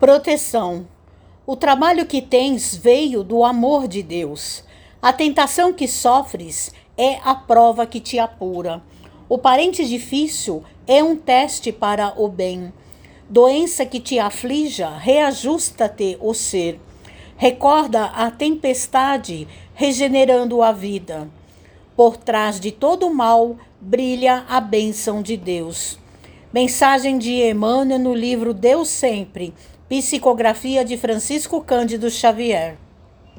Proteção. O trabalho que tens veio do amor de Deus. A tentação que sofres é a prova que te apura. O parente difícil é um teste para o bem. Doença que te aflija, reajusta-te o ser. Recorda a tempestade, regenerando a vida. Por trás de todo mal brilha a bênção de Deus. Mensagem de Emmanuel no livro Deus Sempre, Psicografia de Francisco Cândido Xavier.